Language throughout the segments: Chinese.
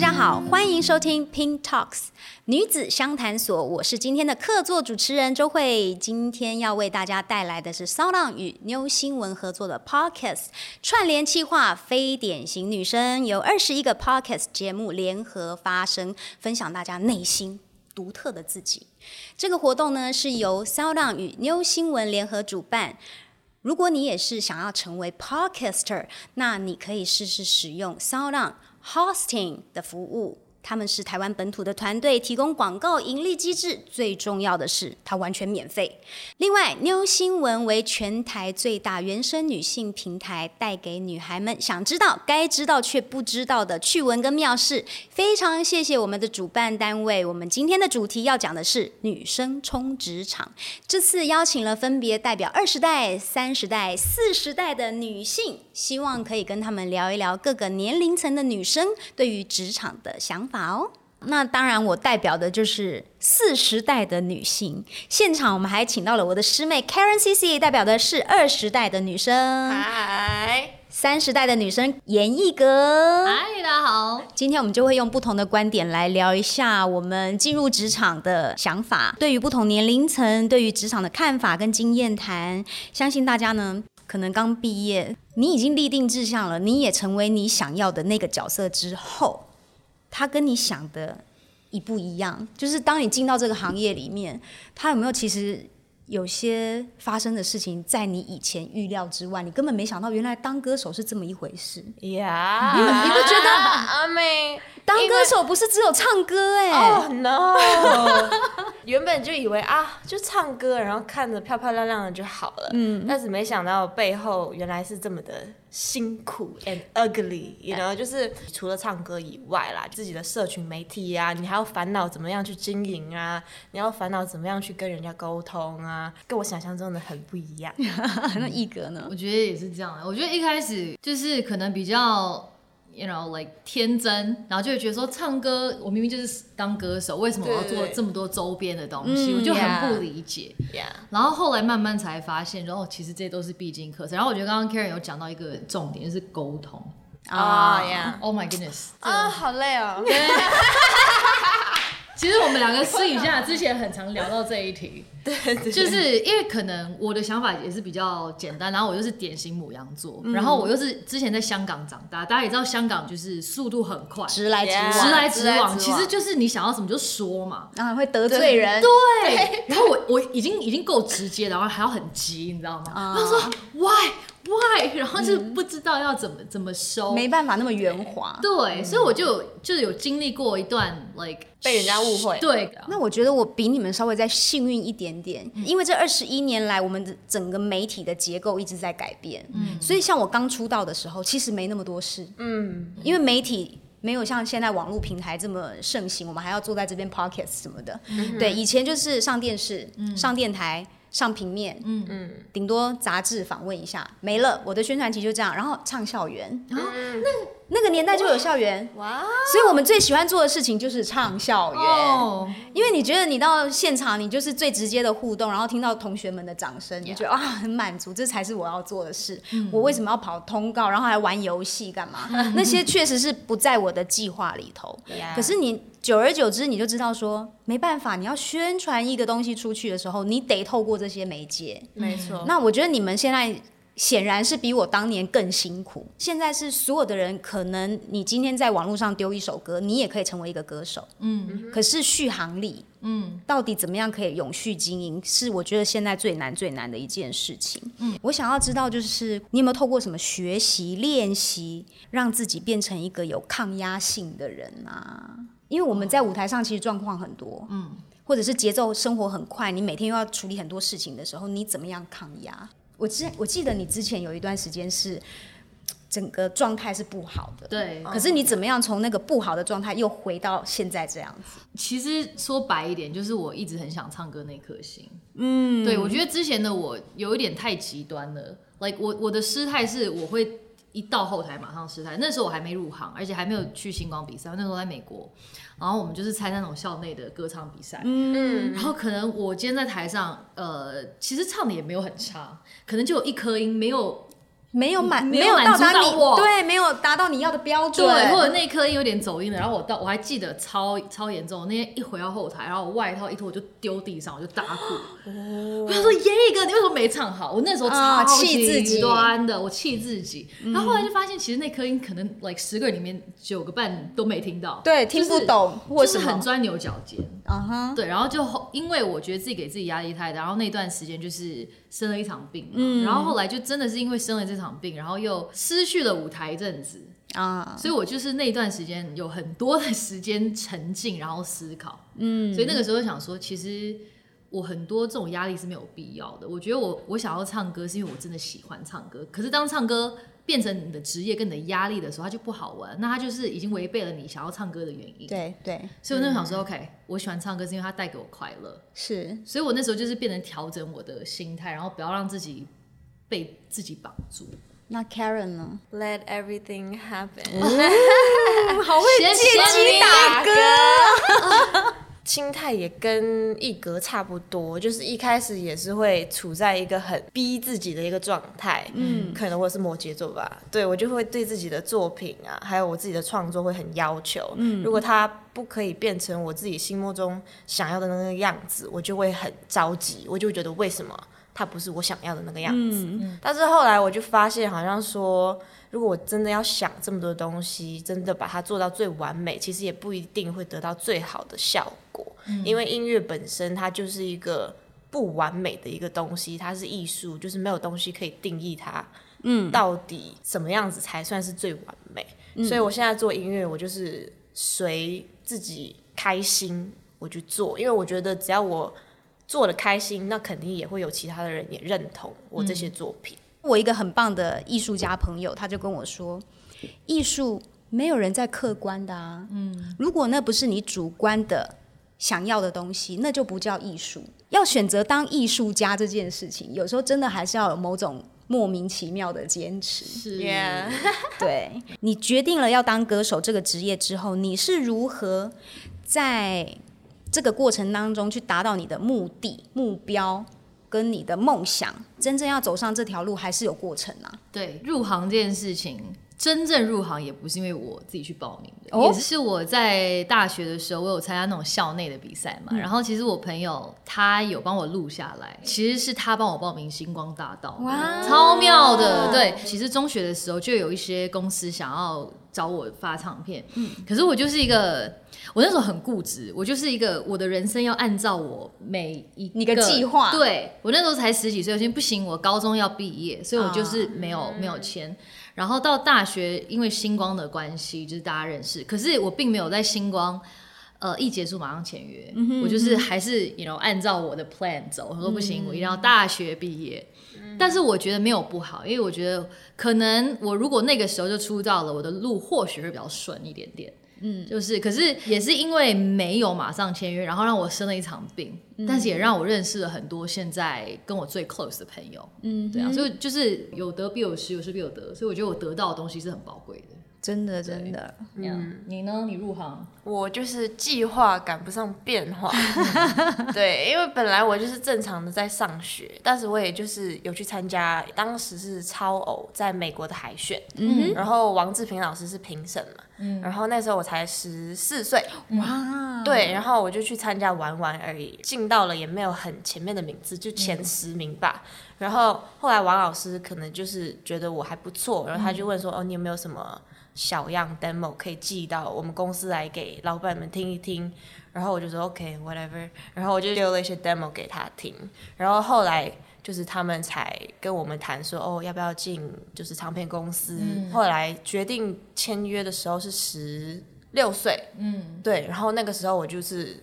大家好，欢迎收听 Pink Talks 女子相谈所，我是今天的客座主持人周慧。今天要为大家带来的是 SoundOn 与 New 新闻合作的 Podcast 串联企划，非典型女生，由二十一个 Podcast 节目联合发声，分享大家内心独特的自己。这个活动呢，是由 SoundOn 与 New 新闻联合主办。如果你也是想要成为 Podcaster，那你可以试试使用 SoundOn Hosting 的服务。 他们是台湾本土的团队，提供广告盈利机制。最重要的是，它完全免费。另外，New 新闻为全台最大原生女性平台，带给女孩们想知道、该知道却不知道的趣闻跟妙事。非常谢谢我们的主办单位。我们今天的主题要讲的是女生冲职场。这次邀请了分别代表二十代、三十代、四十代的女性，希望可以跟他们聊一聊各个年龄层的女生对于职场的想法。法哦，那当然，我代表的就是四十代的女性。现场我们还请到了我的师妹 Karen CC，代表的是二十代的女生。嗨，三十代的女生严艺格。嗨，大家好。今天我们就会用不同的观点来聊一下我们进入职场的想法，对于不同年龄层对于职场的看法跟经验谈。相信大家呢，可能刚毕业，你已经立定志向了，你也成为你想要的那个角色之后。他跟你想的一不一样？就是当你进到这个行业里面，他有没有其实有些发生的事情在你以前预料之外？你根本没想到，原来当歌手是这么一回事。呀，你你不觉得？阿妹，当歌手不是只有唱歌哎、欸。Oh no！原本就以为啊，就唱歌，然后看着漂漂亮亮的就好了。嗯。但是没想到背后原来是这么的。辛苦 and ugly，you know，就是除了唱歌以外啦，自己的社群媒体啊，你还要烦恼怎么样去经营啊，你要烦恼怎么样去跟人家沟通啊，跟我想象中的很不一样。那一格呢？我觉得也是这样。我觉得一开始就是可能比较。You know, like 天真，然后就会觉得说，唱歌我明明就是当歌手，为什么我要做这么多周边的东西？我就很不理解。Yeah. 然后后来慢慢才发现，然后其实这些都是必经课程。然后我觉得刚刚 Karen 有讲到一个重点，就是沟通。啊、oh, yeah. Oh my goodness！啊、oh,，好累哦。其实我们两个私底下 之前很常聊到这一题，对，就是因为可能我的想法也是比较简单，然后我又是典型母羊座，然后我又是之前在香港长大，大家也知道香港就是速度很快，直来直往，直来直往，其实就是你想要什么就说嘛，然后会得罪人，对，然后我我已经已经够直接，然后还要很急，你知道吗？他、uh, 说 Why Why，然后就不知道要怎么怎么收，没办法那么圆滑，对，所以我就就是有经历过一段 like。被人家误会，对。那我觉得我比你们稍微再幸运一点点，因为这二十一年来，我们的整个媒体的结构一直在改变。嗯，所以像我刚出道的时候，其实没那么多事。嗯，因为媒体没有像现在网络平台这么盛行，我们还要坐在这边 podcast 什么的。嗯，对，以前就是上电视、上电台、上平面，嗯嗯，顶多杂志访问一下，没了。我的宣传期就这样，然后唱校园。嗯，那。那个年代就有校园，哇！所以我们最喜欢做的事情就是唱校园，oh. 因为你觉得你到现场，你就是最直接的互动，然后听到同学们的掌声，你觉得啊很满足，这才是我要做的事。嗯。我为什么要跑通告，然后还玩游戏干嘛？那些确实是不在我的计划里头。Yeah. 可是你久而久之，你就知道说没办法，你要宣传一个东西出去的时候，你得透过这些媒介。没错。那我觉得你们现在。显然是比我当年更辛苦。现在是所有的人，可能你今天在网络上丢一首歌，你也可以成为一个歌手。嗯，可是续航力，嗯，到底怎么样可以永续经营，是我觉得现在最难最难的一件事情。嗯，我想要知道，就是你有没有透过什么学习练习，让自己变成一个有抗压性的人啊？因为我们在舞台上其实状况很多，嗯，或者是节奏生活很快，你每天又要处理很多事情的时候，你怎么样抗压？我之我记得你之前有一段时间是整个状态是不好的，对。可是你怎么样从那个不好的状态又回到现在这样子？其实说白一点，就是我一直很想唱歌那颗心。嗯，对，我觉得之前的我有一点太极端了。Like 我我的失态是我会一到后台马上失态。那时候我还没入行，而且还没有去星光比赛，那时候在美国。然后我们就是参加那种校内的歌唱比赛，嗯，然后可能我今天在台上，呃，其实唱的也没有很差，可能就有一颗音没有没有满，没有到达你我，对，没有达到你要的标准，对，或者那颗音有点走音了，然后我到我还记得超超严重，那天一回到后台，然后我外套一脱我就丢地上，我就大哭。哦、我想说耶哥，你为什么没唱好？我那时候超气自己端的，我气自己。然后后来就发现，其实那颗音可能 like 十个人里面九个半都没听到，对，听不懂，或是很钻牛角尖。啊哈，对，然后就因为我觉得自己给自己压力太大，然后那段时间就是生了一场病，嗯，然后后来就真的是因为生了这场病，然后又失去了舞台一阵子啊，所以我就是那段时间有很多的时间沉浸，然后思考，嗯，所以那个时候想说，其实我很多这种压力是没有必要的。我觉得我我想要唱歌，是因为我真的喜欢唱歌。可是当唱歌变成你的职业跟你的压力的时候，它就不好玩。那它就是已经违背了你想要唱歌的原因。对对，所以我那时候想说、嗯、，OK，我喜欢唱歌是因为它带给我快乐。是，所以我那时候就是变成调整我的心态，然后不要让自己被自己绑住。那 Karen 呢？Let everything happen。好会借机打歌，心态也跟一格差不多，就是一开始也是会处在一个很逼自己的一个状态。嗯，可能我是摩羯座吧，对，我就会对自己的作品啊，还有我自己的创作会很要求。嗯，如果它不可以变成我自己心目中想要的那个样子，我就会很着急，我就会觉得为什么？它不是我想要的那个样子，嗯、但是后来我就发现，好像说，如果我真的要想这么多东西，真的把它做到最完美，其实也不一定会得到最好的效果。嗯、因为音乐本身它就是一个不完美的一个东西，它是艺术，就是没有东西可以定义它，嗯，到底什么样子才算是最完美？嗯、所以我现在做音乐，我就是随自己开心我去做，因为我觉得只要我。做的开心，那肯定也会有其他的人也认同我这些作品。嗯、我一个很棒的艺术家朋友，他就跟我说，艺术没有人在客观的啊。嗯，如果那不是你主观的想要的东西，那就不叫艺术。要选择当艺术家这件事情，有时候真的还是要有某种莫名其妙的坚持。是，对，你决定了要当歌手这个职业之后，你是如何在这个过程当中去达到你的目的、目标跟你的梦想，真正要走上这条路还是有过程啊。对，入行这件事情，真正入行也不是因为我自己去报名的，哦、也是我在大学的时候，我有参加那种校内的比赛嘛。嗯、然后其实我朋友他有帮我录下来，其实是他帮我报名星光大道，哇，超妙的。对，其实中学的时候就有一些公司想要找我发唱片，嗯，可是我就是一个。我那时候很固执，我就是一个我的人生要按照我每一个，计划。对，我那时候才十几岁，我先不行，我高中要毕业，所以我就是没有、嗯、没有签。然后到大学，因为星光的关系，就是大家认识，可是我并没有在星光，呃，一结束马上签约，我就是还是 you know 按照我的 plan 走。我说不行，嗯、我一定要大学毕业。嗯、但是我觉得没有不好，因为我觉得可能我如果那个时候就出道了，我的路或许会比较顺一点点。嗯，就是，可是也是因为没有马上签约，然后让我生了一场病，嗯、但是也让我认识了很多现在跟我最 close 的朋友。嗯，对啊，所以就是有得必有失，有失必有得，所以我觉得我得到的东西是很宝贵的。真的，真的。嗯，你呢？你入行？我就是计划赶不上变化。对，因为本来我就是正常的在上学，但是我也就是有去参加，当时是超偶在美国的海选，嗯，然后王志平老师是评审嘛，嗯，然后那时候我才十四岁，哇，对，然后我就去参加玩玩而已，进到了也没有很前面的名字，就前十名吧。嗯、然后后来王老师可能就是觉得我还不错，然后他就问说，嗯、哦，你有没有什么？小样 demo 可以寄到我们公司来给老板们听一听，然后我就说 OK whatever，然后我就留了一些 demo 给他听，然后后来就是他们才跟我们谈说哦要不要进就是唱片公司，嗯、后来决定签约的时候是十六岁，嗯，对，然后那个时候我就是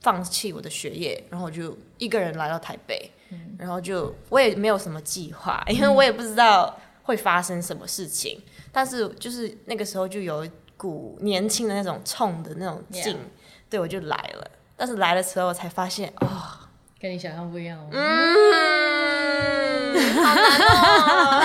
放弃我的学业，然后我就一个人来到台北，嗯、然后就我也没有什么计划，因为我也不知道会发生什么事情。但是就是那个时候就有一股年轻的那种冲的那种劲.对，我就来了。但是来的时候才发现，哦，跟你想象不一样。嗯，好难哦。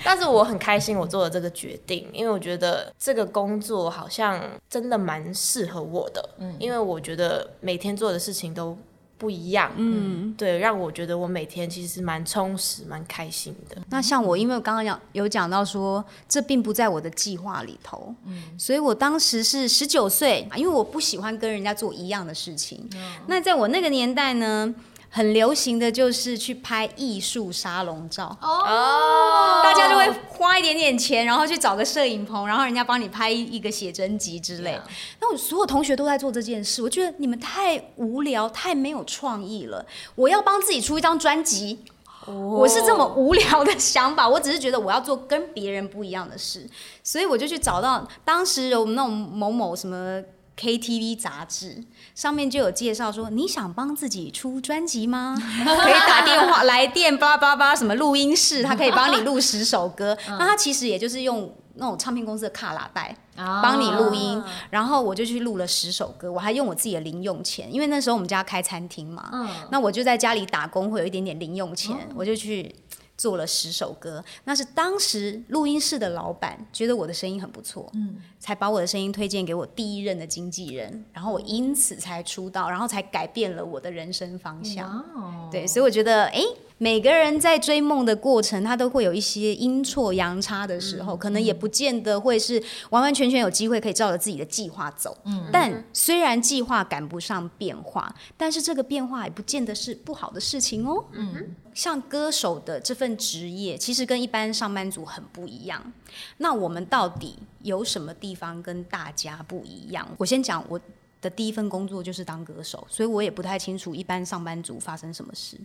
但是我很开心，我做了这个决定，因为我觉得这个工作好像真的蛮适合我的。嗯，因为我觉得每天做的事情都不一样，嗯，对，让我觉得我每天其实蛮充实、蛮开心的。那像我，因为我刚刚讲有讲到说，这并不在我的计划里头，嗯，所以我当时是十九岁，因为我不喜欢跟人家做一样的事情。嗯，那在我那个年代呢，很流行的就是去拍艺术沙龙照哦，大家就会花一点点钱，然后去找个摄影棚，然后人家帮你拍一个写真集之类。那我所有同学都在做这件事，我觉得你们太无聊，太没有创意了。我要帮自己出一张专辑，我是这么无聊的想法。我只是觉得我要做跟别人不一样的事，所以我就去找到当时有那种某某什么。KTV 杂志上面就有介绍说，你想帮自己出专辑吗？可以打电话来电，巴拉巴拉什么录音室，他可以帮你录十首歌。那他其实也就是用那种唱片公司的卡拉带帮你录音，然后我就去录了十首歌，我还用我自己的零用钱，因为那时候我们家开餐厅嘛，那我就在家里打工，会有一点点零用钱，我就去。做了十首歌，那是当时录音室的老板觉得我的声音很不错，嗯，才把我的声音推荐给我第一任的经纪人，然后我因此才出道，然后才改变了我的人生方向。对，所以我觉得，哎。每个人在追梦的过程，他都会有一些阴错阳差的时候，嗯、可能也不见得会是完完全全有机会可以照着自己的计划走。嗯，但虽然计划赶不上变化，但是这个变化也不见得是不好的事情哦。嗯，像歌手的这份职业，其实跟一般上班族很不一样。那我们到底有什么地方跟大家不一样？我先讲我的第一份工作就是当歌手，所以我也不太清楚一般上班族发生什么事。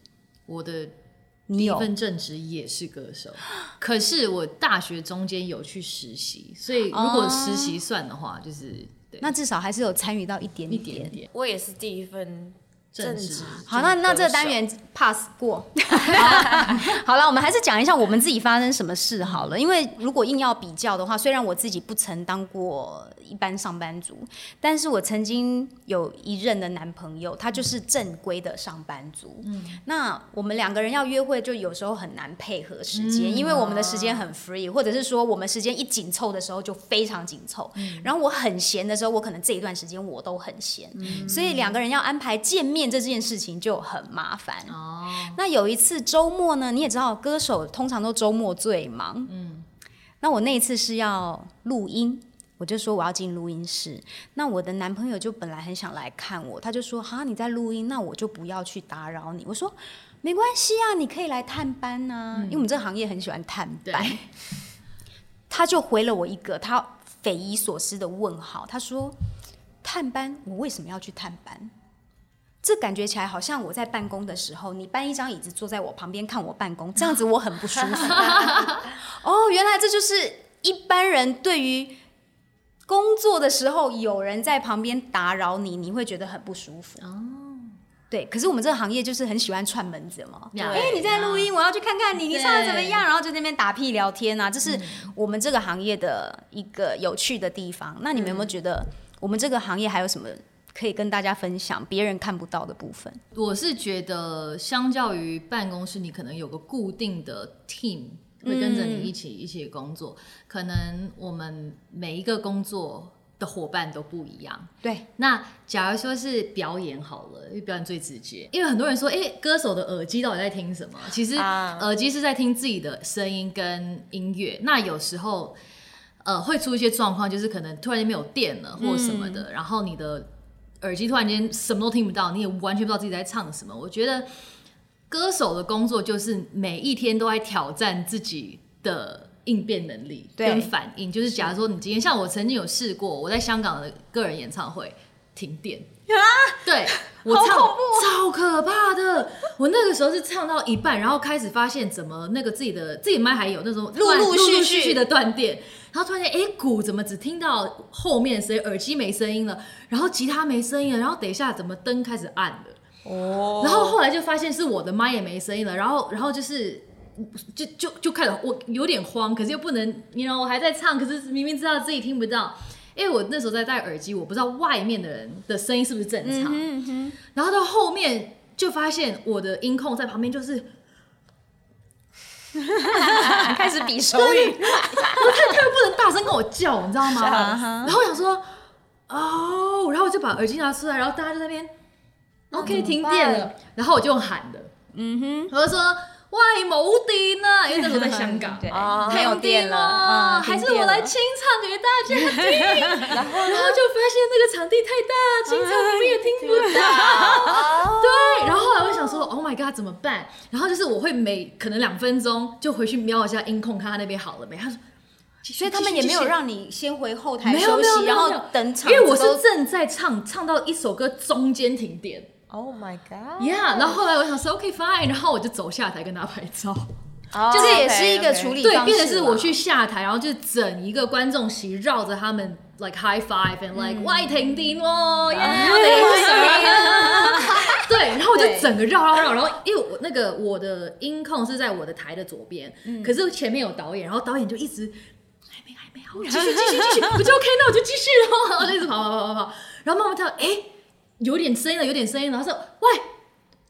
我的。第一份正职也是歌手，可是我大学中间有去实习，所以如果实习算的话，就是、对，那至少还是有参与到一点点。一点点。我也是第一份。正直好，那那这个单元 pass 过。好了，我们还是讲一下我们自己发生什么事好了。因为如果硬要比较的话，虽然我自己不曾当过一般上班族，但是我曾经有一任的男朋友，他就是正规的上班族。嗯，那我们两个人要约会，就有时候很难配合时间，嗯、因为我们的时间很 free，或者是说我们时间一紧凑的时候就非常紧凑。嗯、然后我很闲的时候，我可能这一段时间我都很闲，嗯、所以两个人要安排见面。这件事情就很麻烦哦。那有一次周末呢，你也知道，歌手通常都周末最忙。嗯。那我那一次是要录音，我就说我要进录音室。那我的男朋友就本来很想来看我，他就说：“哈，你在录音，那我就不要去打扰你。”我说：“没关系啊，你可以来探班啊，嗯、因为我们这个行业很喜欢探班。” 他就回了我一个他匪夷所思的问号，他说：“探班，我为什么要去探班？”这感觉起来好像我在办公的时候，你搬一张椅子坐在我旁边看我办公，这样子我很不舒服。哦，原来这就是一般人对于工作的时候有人在旁边打扰你，你会觉得很不舒服。哦，对。可是我们这个行业就是很喜欢串门子嘛。哎对、欸，你在录音，我要去看看你，你唱的怎么样？然后就那边打屁聊天啊，这是我们这个行业的一个有趣的地方。那你们有没有觉得我们这个行业还有什么？可以跟大家分享别人看不到的部分。我是觉得，相较于办公室，你可能有个固定的 team 会跟着你一起一起工作。嗯、可能我们每一个工作的伙伴都不一样。对。那假如说是表演好了，因为表演最直接。因为很多人说，哎、欸，歌手的耳机到底在听什么？其实耳机是在听自己的声音跟音乐。那有时候，呃，会出一些状况，就是可能突然间没有电了或什么的，嗯、然后你的。耳机突然间什么都听不到，你也完全不知道自己在唱什么。我觉得歌手的工作就是每一天都在挑战自己的应变能力跟反应。就是假如说你今天像我曾经有试过，我在香港的个人演唱会停电啊，对我唱超，超可怕的。我那个时候是唱到一半，然后开始发现怎么那个自己的自己麦还有那种陆陆续续的断电。然后突然间，哎，鼓怎么只听到后面声音，耳机没声音了？然后吉他没声音了，然后等一下怎么灯开始暗了？哦。然后后来就发现是我的麦也没声音了，然后然后就是就就就开始我有点慌，可是又不能，你知道我还在唱，可是明明知道自己听不到，因为我那时候在戴耳机，我不知道外面的人的声音是不是正常。嗯哼哼。然后到后面就发现我的音控在旁边就是。开始比手语，我他又不能大声跟我叫，你知道吗？然后我想说，哦，然后我就把耳机拿出来，然后大家在那边，OK 停电了，然后我就用喊的，嗯哼，我就说喂，冇电啊，因为那时候在香港，对，没有电了，还是我来清唱给大家听，然后就发现那个场地太大，清唱我们也听不到，对，然后后来我想说，Oh my god，怎么办？然后就是我会每可能两分钟就回去瞄一下音控，看他那边好了没，他说。所以他们也没有让你先回后台休息，然后等场。因为我是正在唱，唱到一首歌中间停电。Oh my god！Yeah，然后后来我想说 OK fine，然后我就走下台跟他拍照。就是也是一个处理。对，变成是我去下台，然后就整一个观众席绕着他们 like high five and like 喂停电哦，对，然后我就整个绕绕绕，然后因为我那个我的音控是在我的台的左边，可是前面有导演，然后导演就一直还没还没好。继续继续继续，我就 OK，那我就继续了，然 后就一直跑跑跑跑跑，然后慢慢跳，哎，有点声音了，有点声音了，然后说，喂，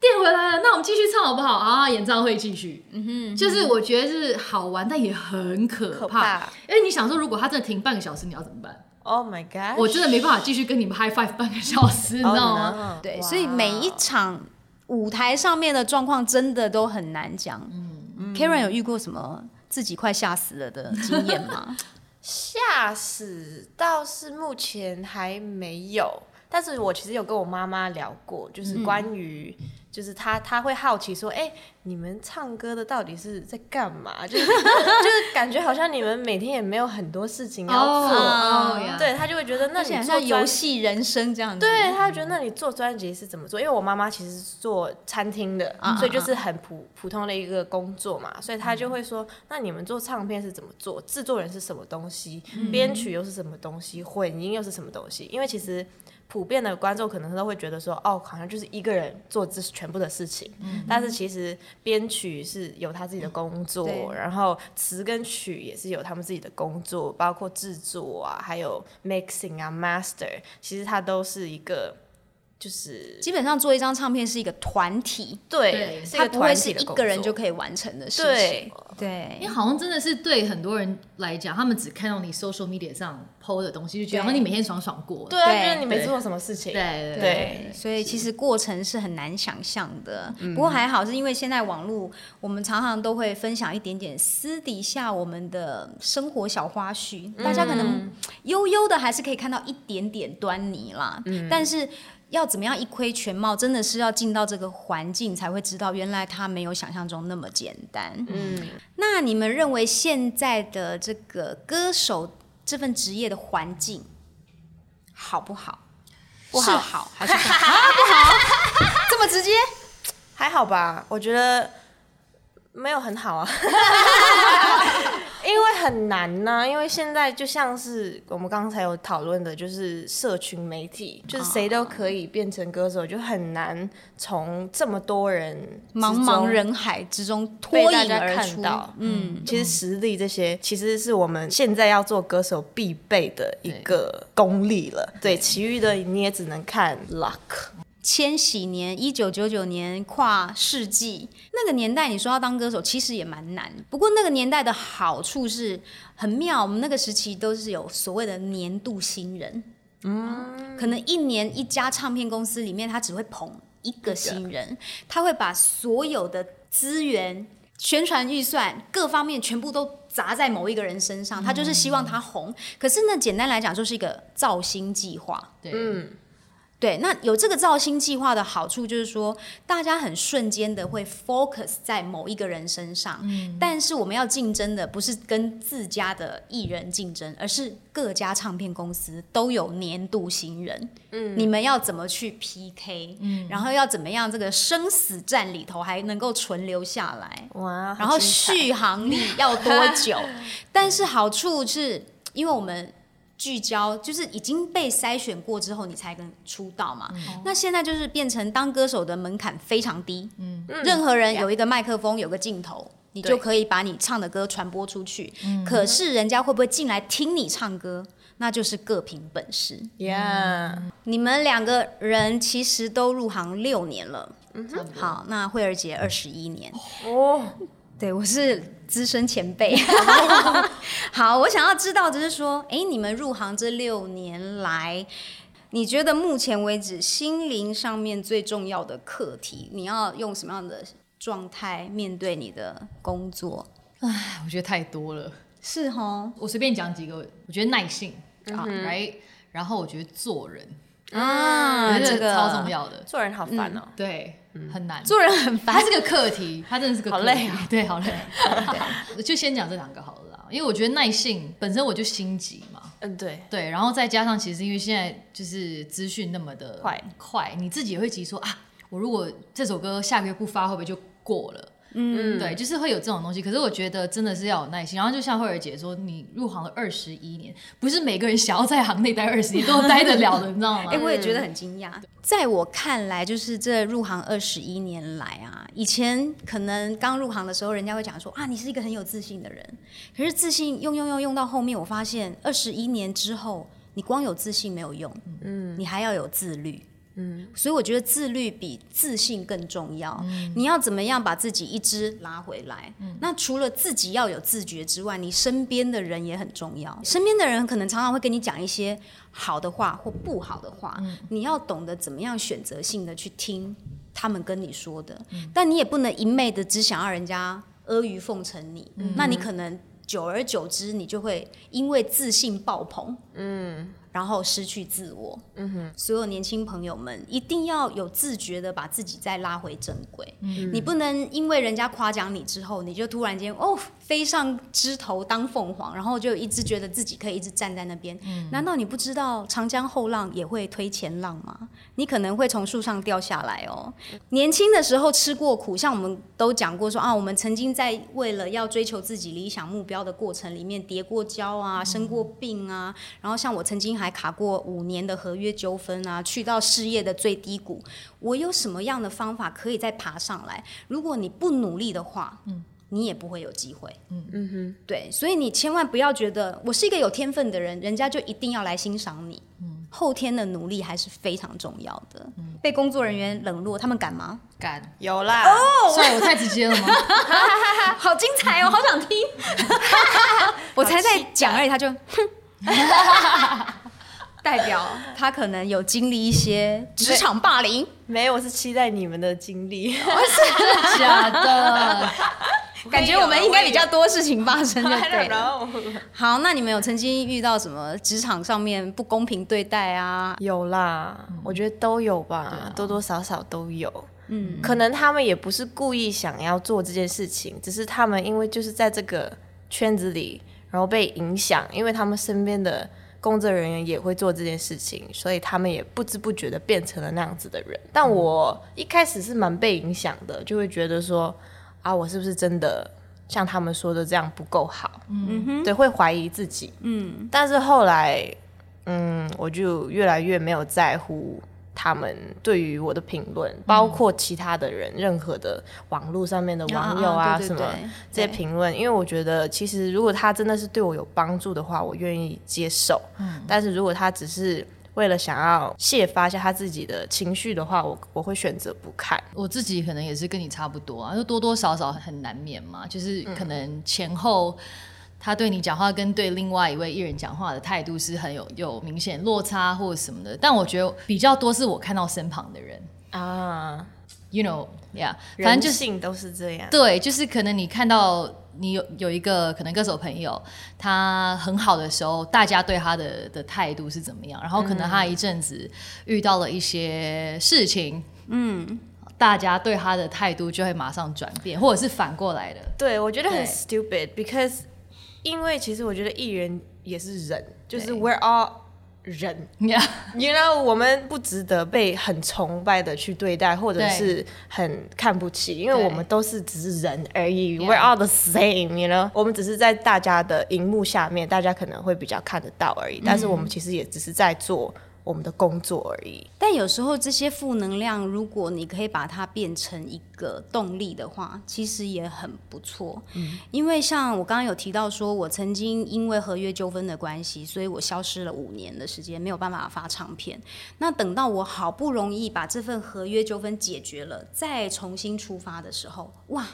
电回来了，那我们继续唱好不好啊？演唱会继续，嗯哼，就是我觉得是好玩，但也很可怕，可怕，因为你想说，如果他真的停半个小时，你要怎么办？Oh my god，我真的没办法继续跟你们 high five 半个小时，你知道吗？对，所以每一场舞台上面的状况真的都很难讲。嗯，Karen 有遇过什么自己快吓死了的经验吗？吓死倒是目前还没有，但是我其实有跟我妈妈聊过，就是关于。就是他，他会好奇说：“哎、欸，你们唱歌的到底是在干嘛？就是就是感觉好像你们每天也没有很多事情要做。Oh, oh, yeah. 对，他就会觉得那你做游戏人生这样子。对，他就觉得那你做专辑是怎么做？因为我妈妈其实是做餐厅的，uh, 所以就是很普普通的一个工作嘛，所以他就会说：那你们做唱片是怎么做？制作人是什么东西？编曲又是什么东西？混音又是什么东西？因为其实。普遍的观众可能都会觉得说，哦，好像就是一个人做这全部的事情，嗯、但是其实编曲是有他自己的工作，嗯、然后词跟曲也是有他们自己的工作，包括制作啊，还有 mixing 啊，master，其实它都是一个。就是基本上做一张唱片是一个团体，对，它不会是一个人就可以完成的事情，对，对，因为好像真的是对很多人来讲，他们只看到你 social media 上 po 的东西，就觉得好像你每天爽爽过，对，觉得你没做什么事情，对对，所以其实过程是很难想象的。不过还好，是因为现在网络，我们常常都会分享一点点私底下我们的生活小花絮，大家可能悠悠的还是可以看到一点点端倪啦，但是。要怎么样一窥全貌，真的是要进到这个环境才会知道，原来它没有想象中那么简单。嗯，那你们认为现在的这个歌手这份职业的环境好不好？不好，好还是不好？不好？这么直接？还好吧，我觉得没有很好啊。因为很难呐、啊，因为现在就像是我们刚才有讨论的，就是社群媒体，就是谁都可以变成歌手，就很难从这么多人茫茫人海之中脱颖而出。嗯，其实实力这些其实是我们现在要做歌手必备的一个功力了。对，对，其余的你也只能看 luck。千禧年，一九九九年，跨世纪。那个年代，你说要当歌手，其实也蛮难。不过那个年代的好处是很妙，我们那个时期都是有所谓的年度新人，嗯，可能一年一家唱片公司里面，他只会捧一个新人，他会把所有的资源、宣传预算各方面全部都砸在某一个人身上，他就是希望他红。可是呢简单来讲，就是一个造星计划，对，嗯。对，那有这个造星计划的好处就是说，大家很瞬间的会 focus 在某一个人身上。嗯，但是我们要竞争的不是跟自家的艺人竞争，而是各家唱片公司都有年度新人。嗯，你们要怎么去 PK？嗯，然后要怎么样这个生死战里头还能够存留下来？哇，然后续航力要多久？但是好处是因为我们。聚焦就是已经被筛选过之后，你才能出道嘛。嗯、那现在就是变成当歌手的门槛非常低，嗯，任何人有一个麦克风，有个镜头，你就可以把你唱的歌传播出去。可是人家会不会进来听你唱歌，那就是各凭本事。Yeah，你们两个人其实都入行六年了，嗯哼，好，那慧儿姐二十一年哦。对，我是资深前辈。好，我想要知道，就是说，哎，你们入行这六年来，你觉得目前为止心灵上面最重要的课题，你要用什么样的状态面对你的工作？唉，我觉得太多了。是哈，我随便讲几个。我觉得耐性啊、嗯、，right，然后我觉得做人啊，这个超重要的。做人好烦哦、对，很难。做人很烦，它是个课题，它真的是个课题好累啊。对，好累。对，就先讲这两个好了啦，因为我觉得耐性本身我就心急嘛。嗯，对对，然后再加上其实因为现在就是资讯那么的快快，你自己也会急说啊，我如果这首歌下个月不发，会不会就过了？嗯，对，就是会有这种东西。可是我觉得真的是要有耐心。然后就像慧儿姐说，你入行了二十一年，不是每个人想要在行内待二十年都待得了的，你知道吗？哎、欸，我也觉得很惊讶。在我看来，就是这入行二十一年来啊，以前可能刚入行的时候，人家会讲说啊，你是一个很有自信的人。可是自信用用用用到后面，我发现二十一年之后，你光有自信没有用，嗯，你还要有自律。嗯，所以我觉得自律比自信更重要。嗯，你要怎么样把自己一直拉回来？嗯，那除了自己要有自觉之外，你身边的人也很重要。身边的人可能常常会跟你讲一些好的话或不好的话，嗯，你要懂得怎么样选择性的去听他们跟你说的。嗯，但你也不能一昧的只想要人家阿谀奉承你。嗯，那你可能久而久之，你就会因为自信爆棚。嗯。然后失去自我，嗯哼，所有年轻朋友们一定要有自觉的把自己再拉回正轨，嗯，你不能因为人家夸奖你之后，你就突然间哦飞上枝头当凤凰，然后就一直觉得自己可以一直站在那边，嗯，难道你不知道长江后浪也会推前浪吗？你可能会从树上掉下来哦。年轻的时候吃过苦，像我们都讲过说啊，我们曾经在为了要追求自己理想目标的过程里面跌过跤啊，生过病啊，然后像我曾经还。还卡过五年的合约纠纷啊，去到事业的最低谷，我有什么样的方法可以再爬上来？如果你不努力的话，嗯，你也不会有机会。嗯嗯哼，对，所以你千万不要觉得我是一个有天分的人，人家就一定要来欣赏你。嗯，后天的努力还是非常重要的。嗯，被工作人员冷落，他们敢吗？敢，有啦。哦，所以我太直接了吗？好精彩哦，好想听。我才在讲而已，他就哼。代表他可能有经历一些职场霸凌，没有，我是期待你们的经历。真的假的？感觉我们应该比较多事情发生，就对了。好，那你们有曾经遇到什么职场上面不公平对待啊？有啦，我觉得都有吧，多多少少都有。嗯，可能他们也不是故意想要做这件事情，只是他们因为就是在这个圈子里，然后被影响，因为他们身边的。工作人员也会做这件事情，所以他们也不知不觉的变成了那样子的人。但我一开始是蛮被影响的，就会觉得说，啊，我是不是真的像他们说的这样不够好？嗯哼，对，会怀疑自己。嗯，但是后来，嗯，我就越来越没有在乎。他们对于我的评论，包括其他的人，嗯、任何的网络上面的网友啊，什么这些评论，因为我觉得，其实如果他真的是对我有帮助的话，我愿意接受。嗯，但是如果他只是为了想要泄发一下他自己的情绪的话，我我会选择不看。我自己可能也是跟你差不多啊，就多多少少很难免嘛，就是可能前后。他对你讲话跟对另外一位艺人讲话的态度是很有有明显落差或者什么的，但我觉得比较多是我看到身旁的人啊，you know，yeah，反正就性都是这样。对，就是可能你看到你有有一个可能歌手朋友，他很好的时候，大家对他的的态度是怎么样？然后可能他一阵子遇到了一些事情，嗯，大家对他的态度就会马上转变，或者是反过来的。对，我觉得很 stupid，because 因为其实我觉得艺人也是人，就是 we're all 人，Yeah，you know，我们不值得被很崇拜的去对待，或者是很看不起，因为我们都是只是人而已，we're all the same，you know，我们只是在大家的荧幕下面，大家可能会比较看得到而已，但是我们其实也只是在做。我们的工作而已，但有时候这些负能量，如果你可以把它变成一个动力的话，其实也很不错。嗯，因为像我刚刚有提到说，我曾经因为合约纠纷的关系，所以我消失了五年的时间，没有办法发唱片。那等到我好不容易把这份合约纠纷解决了，再重新出发的时候，哇！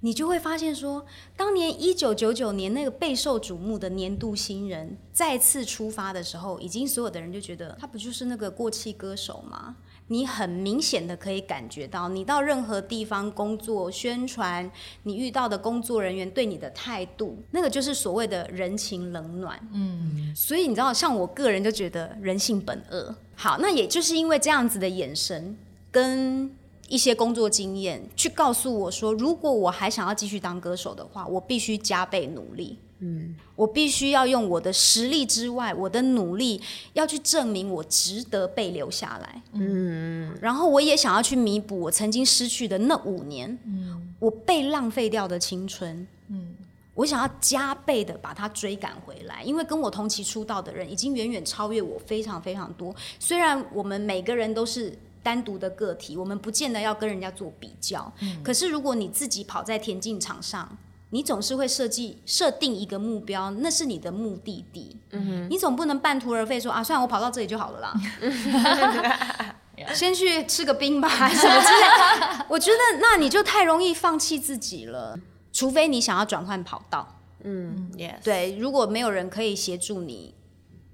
你就会发现说，当年一九九九年那个备受瞩目的年度新人再次出发的时候，已经所有的人就觉得他不就是那个过气歌手吗？你很明显的可以感觉到，你到任何地方工作宣传，你遇到的工作人员对你的态度，那个就是所谓的人情冷暖。嗯，所以你知道，像我个人就觉得人性本恶。好，那也就是因为这样子的眼神跟。一些工作经验，去告诉我说，如果我还想要继续当歌手的话，我必须加倍努力。嗯，我必须要用我的实力之外，我的努力要去证明我值得被留下来。嗯，然后我也想要去弥补我曾经失去的那五年，嗯，我被浪费掉的青春。嗯，我想要加倍的把它追赶回来，因为跟我同期出道的人已经远远超越我非常非常多。虽然我们每个人都是。单独的个体，我们不见得要跟人家做比较。嗯、可是，如果你自己跑在田径场上，你总是会设计设定一个目标，那是你的目的地。嗯、哼你总不能半途而废，说啊，算了，我跑到这里就好了啦。先去吃个冰吧，什么之类。我觉得那你就太容易放弃自己了。除非你想要转换跑道。嗯，Yes. 对，如果没有人可以协助你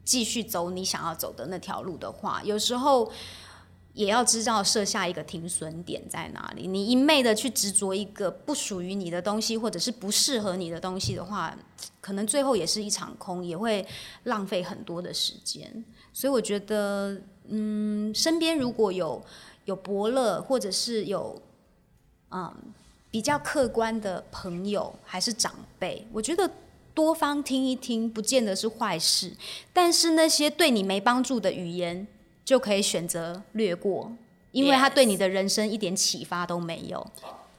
继续走你想要走的那条路的话，有时候。也要知道设下一个停损点在哪里。你一昧的去执着一个不属于你的东西，或者是不适合你的东西的话，可能最后也是一场空，也会浪费很多的时间。所以我觉得，嗯，身边如果有有伯乐，或者是有嗯比较客观的朋友，还是长辈，我觉得多方听一听，不见得是坏事。但是那些对你没帮助的语言，就可以选择略过，因为他对你的人生一点启发都没有。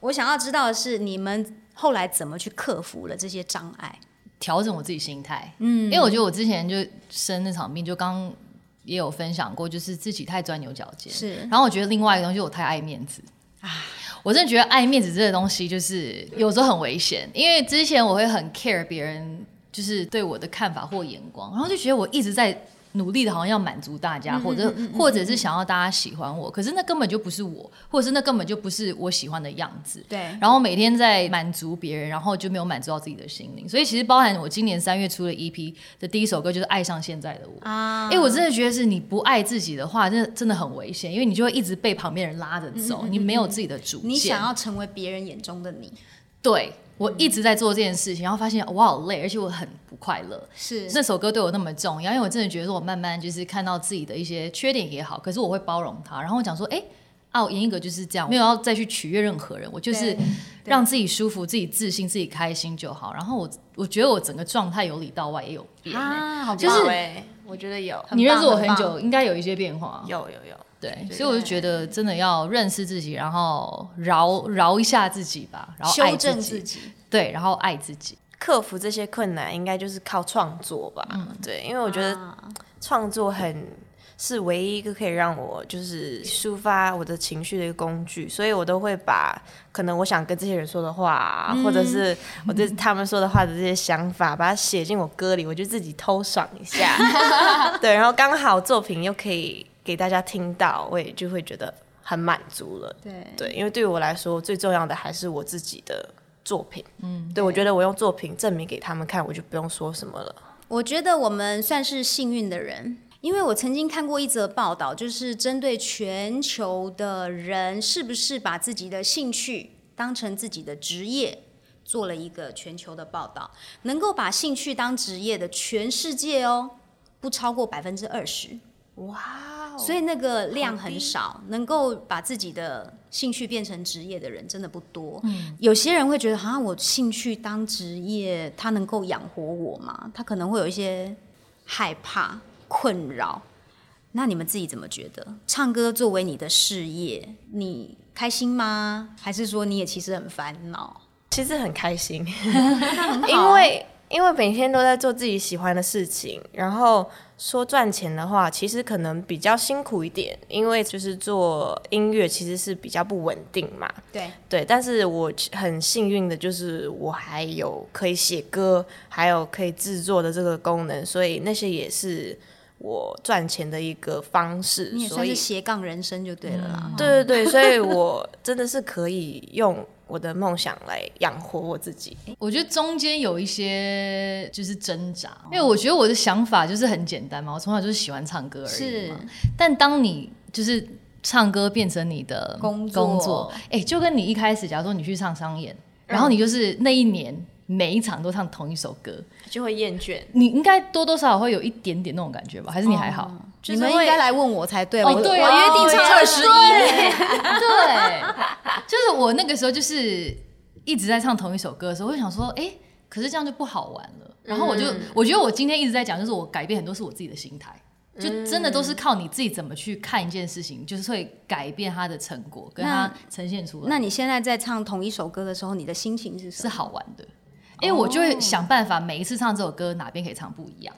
我想要知道的是，你们后来怎么去克服了这些障碍，调整我自己心态。嗯，因为我觉得我之前就生那场病，就刚也有分享过，就是自己太钻牛角尖。是，然后我觉得另外一个东西，我太爱面子。啊，我真的觉得爱面子这个东西，就是有时候很危险。因为之前我会很 care 别人，就是对我的看法或眼光，然后就觉得我一直在。努力的，好像要满足大家，或者或者是想要大家喜欢我，可是那根本就不是我，或者是那根本就不是我喜欢的样子。对。然后每天在满足别人，然后就没有满足到自己的心灵。所以其实包含我今年三月出的 EP 的第一首歌，就是《爱上现在的我》啊。因为我真的觉得是你不爱自己的话，真的真的很危险，因为你就会一直被旁边人拉着走，你没有自己的主见。你想要成为别人眼中的你，对。我一直在做这件事情，然后发现我好累，而且我很不快乐。是那首歌对我那么重要，因为我真的觉得说，我慢慢就是看到自己的一些缺点也好，可是我会包容它。然后我讲说，哎，啊，我严一格就是这样，没有要再去取悦任何人，我就是让自己舒服、自己自信、自己开心就好。然后我我觉得我整个状态由里到外也有变啊，好就是我觉得有，你认识我很久，应该有一些变化。有有有。对，所以我就觉得真的要认识自己，然后饶饶一下自己吧，然后修正，自己对，然后爱自己，克服这些困难，应该就是靠创作吧。嗯，对，因为我觉得创作很是唯一一个可以让我就是抒发我的情绪的一个工具，所以我都会把可能我想跟这些人说的话，嗯、或者是我对他们说的话的这些想法，把它写进我歌里，我就自己偷爽一下。对，然后刚好作品又可以。给大家听到，我也就会觉得很满足了。对对，因为对于我来说，最重要的还是我自己的作品。嗯，对，对我觉得我用作品证明给他们看，我就不用说什么了。我觉得我们算是幸运的人，因为我曾经看过一则报道，就是针对全球的人是不是把自己的兴趣当成自己的职业，做了一个全球的报道。能够把兴趣当职业的全世界哦，不超过百分之二十。哇！所以那个量很少，能够把自己的兴趣变成职业的人真的不多。嗯，有些人会觉得，好像我兴趣当职业，他能够养活我吗？他可能会有一些害怕、困扰。那你们自己怎么觉得？唱歌作为你的事业，你开心吗？还是说你也其实很烦恼？其实很开心，因为。因为每天都在做自己喜欢的事情，然后说赚钱的话，其实可能比较辛苦一点，因为就是做音乐其实是比较不稳定嘛。对对，但是我很幸运的就是我还有可以写歌，还有可以制作的这个功能，所以那些也是我赚钱的一个方式。你也算是斜杠人生就对了啦。嗯、对对对，所以我真的是可以用我的梦想来养活我自己。我觉得中间有一些就是挣扎，因为我觉得我的想法就是很简单嘛，我从小就是喜欢唱歌而已嘛。是。但当你就是唱歌变成你的工作，工作，哎，就跟你一开始，假如说你去唱商演，然后你就是那一年。每一场都唱同一首歌，就会厌倦。你应该多多少少会有一点点那种感觉吧？还是你还好？哦、你们应该来问我才对。哦，对、啊，我约定唱二十一年。对，就是我那个时候就是一直在唱同一首歌的时候，我就想说，哎、欸，可是这样就不好玩了。然后我就、嗯、我觉得我今天一直在讲，就是我改变很多是我自己的心态。就真的都是靠你自己怎么去看一件事情，就是会改变它的成果，跟它呈现出来。那，那你现在在唱同一首歌的时候，你的心情是什么？是好玩的。因为我就会想办法，每一次唱这首歌哪边可以唱不一样，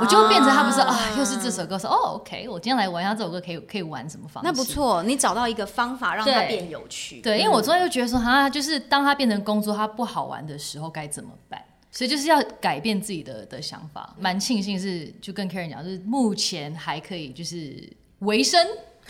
我就会变成他不是啊，又是这首歌，说哦，OK，我今天来玩一下这首歌，可以可以玩什么方式？那不错，你找到一个方法让它变有趣。对，因为我昨天就觉得说，哈，就是当它变成工作，它不好玩的时候该怎么办？所以就是要改变自己的的想法。蛮庆幸是，就跟 Karen 讲，就是目前还可以就是维生。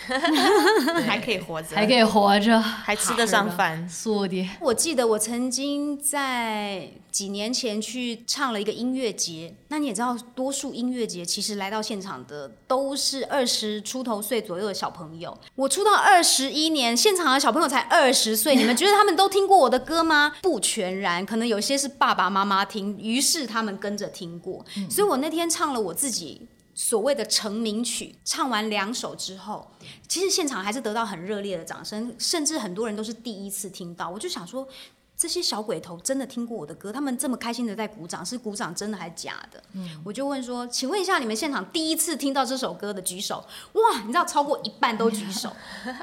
还可以活着，还可以活着，还吃得上饭。说的，我记得我曾经在几年前去唱了一个音乐节。那你也知道，多数音乐节其实来到现场的都是二十出头岁左右的小朋友。我出道二十一年，现场的小朋友才二十岁。你们觉得他们都听过我的歌吗？不全然，可能有些是爸爸妈妈听，于是他们跟着听过。所以我那天唱了我自己。所谓的成名曲，唱完两首之后，其实现场还是得到很热烈的掌声，甚至很多人都是第一次听到。我就想说，这些小鬼头真的听过我的歌，他们这么开心的在鼓掌，是鼓掌真的还是假的？嗯，我就问说，请问一下，你们现场第一次听到这首歌的举手？哇，你知道超过一半都举手，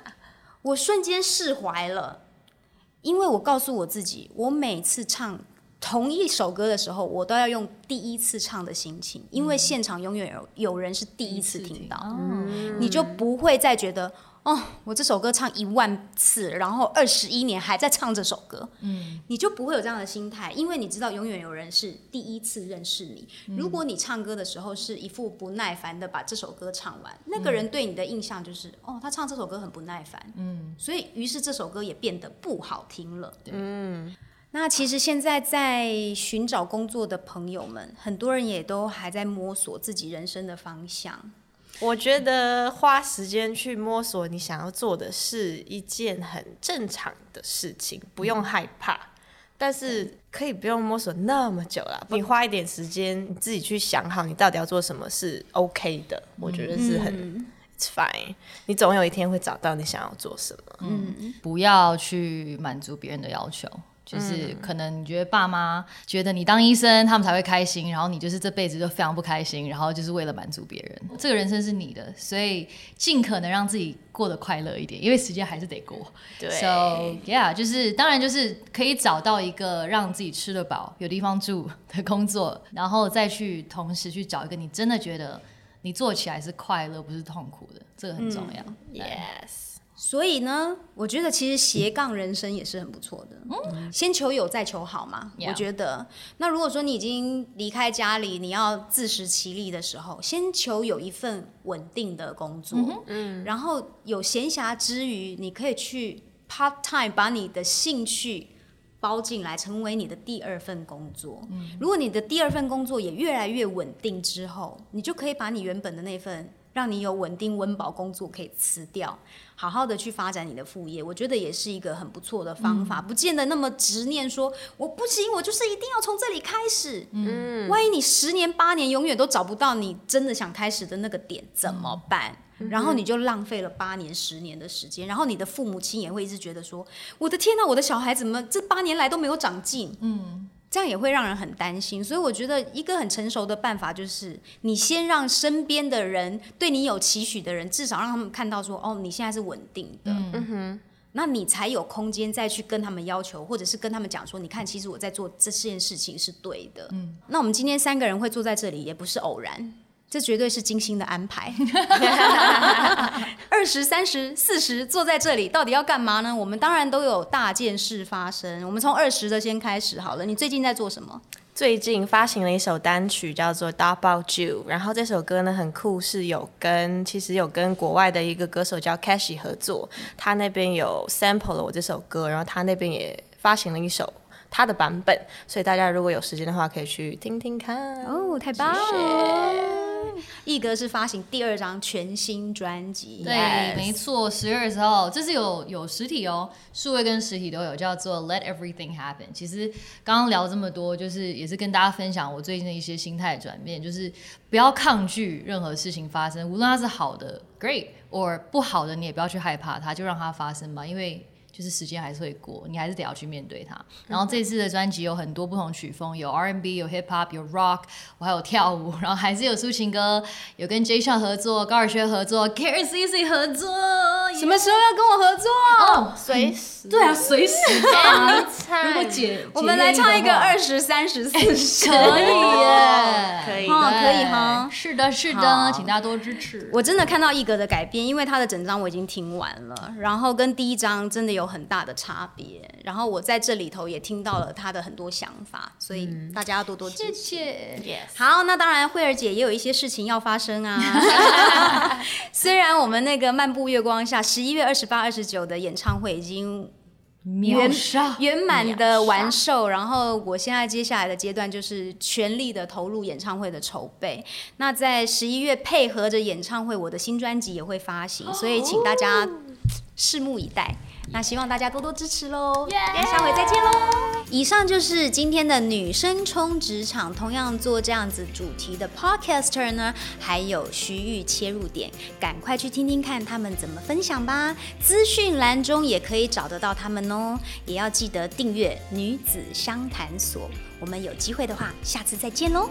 我瞬间释怀了，因为我告诉我自己，我每次唱。同一首歌的时候，我都要用第一次唱的心情，因为现场永远有有人是第一次听到，嗯、你就不会再觉得哦，我这首歌唱一万次，然后二十一年还在唱这首歌，嗯，你就不会有这样的心态，因为你知道永远有人是第一次认识你。如果你唱歌的时候是一副不耐烦的把这首歌唱完，那个人对你的印象就是哦，他唱这首歌很不耐烦，嗯，所以于是这首歌也变得不好听了，嗯。那其实现在在寻找工作的朋友们，很多人也都还在摸索自己人生的方向。我觉得花时间去摸索你想要做的是一件很正常的事情，不用害怕。但是可以不用摸索那么久了，你花一点时间，你自己去想好你到底要做什么是 OK 的。我觉得是很、嗯、It's fine。你总有一天会找到你想要做什么。嗯，不要去满足别人的要求。就是可能你觉得爸妈觉得你当医生，他们才会开心，然后你就是这辈子就非常不开心，然后就是为了满足别人。这个人生是你的，所以尽可能让自己过得快乐一点，因为时间还是得过。对，So yeah，就是当然就是可以找到一个让自己吃得饱、有地方住的工作，然后再去同时去找一个你真的觉得你做起来是快乐，不是痛苦的，这个很重要。嗯、Yes。所以呢，我觉得其实斜杠人生也是很不错的。嗯，先求有，再求好嘛。我觉得，那如果说你已经离开家里，你要自食其力的时候，先求有一份稳定的工作。嗯，然后有闲暇之余，你可以去 part time 把你的兴趣包进来，成为你的第二份工作。嗯，如果你的第二份工作也越来越稳定之后，你就可以把你原本的那份。让你有稳定温饱工作可以辞掉，好好的去发展你的副业，我觉得也是一个很不错的方法，嗯、不见得那么执念说我不行，我就是一定要从这里开始。嗯，万一你十年八年永远都找不到你真的想开始的那个点怎么办？嗯、然后你就浪费了八年十年的时间，然后你的父母亲也会一直觉得说，我的天哪，我的小孩怎么这八年来都没有长进？嗯。这样也会让人很担心，所以我觉得一个很成熟的办法就是，你先让身边的人对你有期许的人，至少让他们看到说，哦，你现在是稳定的，嗯哼，那你才有空间再去跟他们要求，或者是跟他们讲说，你看，其实我在做这件事情是对的。嗯，那我们今天三个人会坐在这里，也不是偶然。这绝对是精心的安排。二十三十四十坐在这里，到底要干嘛呢？我们当然都有大件事发生。我们从二十的先开始好了。你最近在做什么？最近发行了一首单曲，叫做《About You》，然后这首歌呢很酷，是有跟其实有跟国外的一个歌手叫 Cashy 合作，他那边有 sample 了我这首歌，然后他那边也发行了一首他的版本，所以大家如果有时间的话，可以去听听看。哦，太棒了！奕格是发行第二张全新专辑，对，yes. 没错，十月二十号，这是有有实体哦，数位跟实体都有，叫做 Let Everything Happen。其实刚刚聊这么多，就是也是跟大家分享我最近的一些心态转变，就是不要抗拒任何事情发生，无论它是好的，great，或不好的，你也不要去害怕它，就让它发生吧，因为。就是时间还是会过，你还是得要去面对它。然后这次的专辑有很多不同曲风，有 R&B，有 Hip Hop，有 Rock，我还有跳舞，然后还是有抒情歌，有跟 Jay Sean 合作，高尔轩合作，Karen CC 合作。什么时候要跟我合作？哦，随时。对啊，随时啊。如果姐，我们来唱一个二十三十四十，可以耶，可以，可以哈。是的，是的，请大家多支持。我真的看到一格的改变，因为他的整张我已经听完了，然后跟第一张真的有很大的差别，然后我在这里头也听到了他的很多想法，所以大家要多多支持。谢谢。好，那当然，慧儿姐也有一些事情要发生啊。虽然我们那个漫步月光下十一月二十八、二十九的演唱会已经圆圆满的完售，然后我现在接下来的阶段就是全力的投入演唱会的筹备。那在十一月配合着演唱会，我的新专辑也会发行，所以请大家拭目以待。那希望大家多多支持喽!下回再见喽。以上就是今天的女生冲职场，同样做这样子主题的 podcaster 呢，还有徐豫切入点，赶快去听听看他们怎么分享吧。资讯栏中也可以找得到他们哦，也要记得订阅女子相谈所。我们有机会的话，下次再见喽。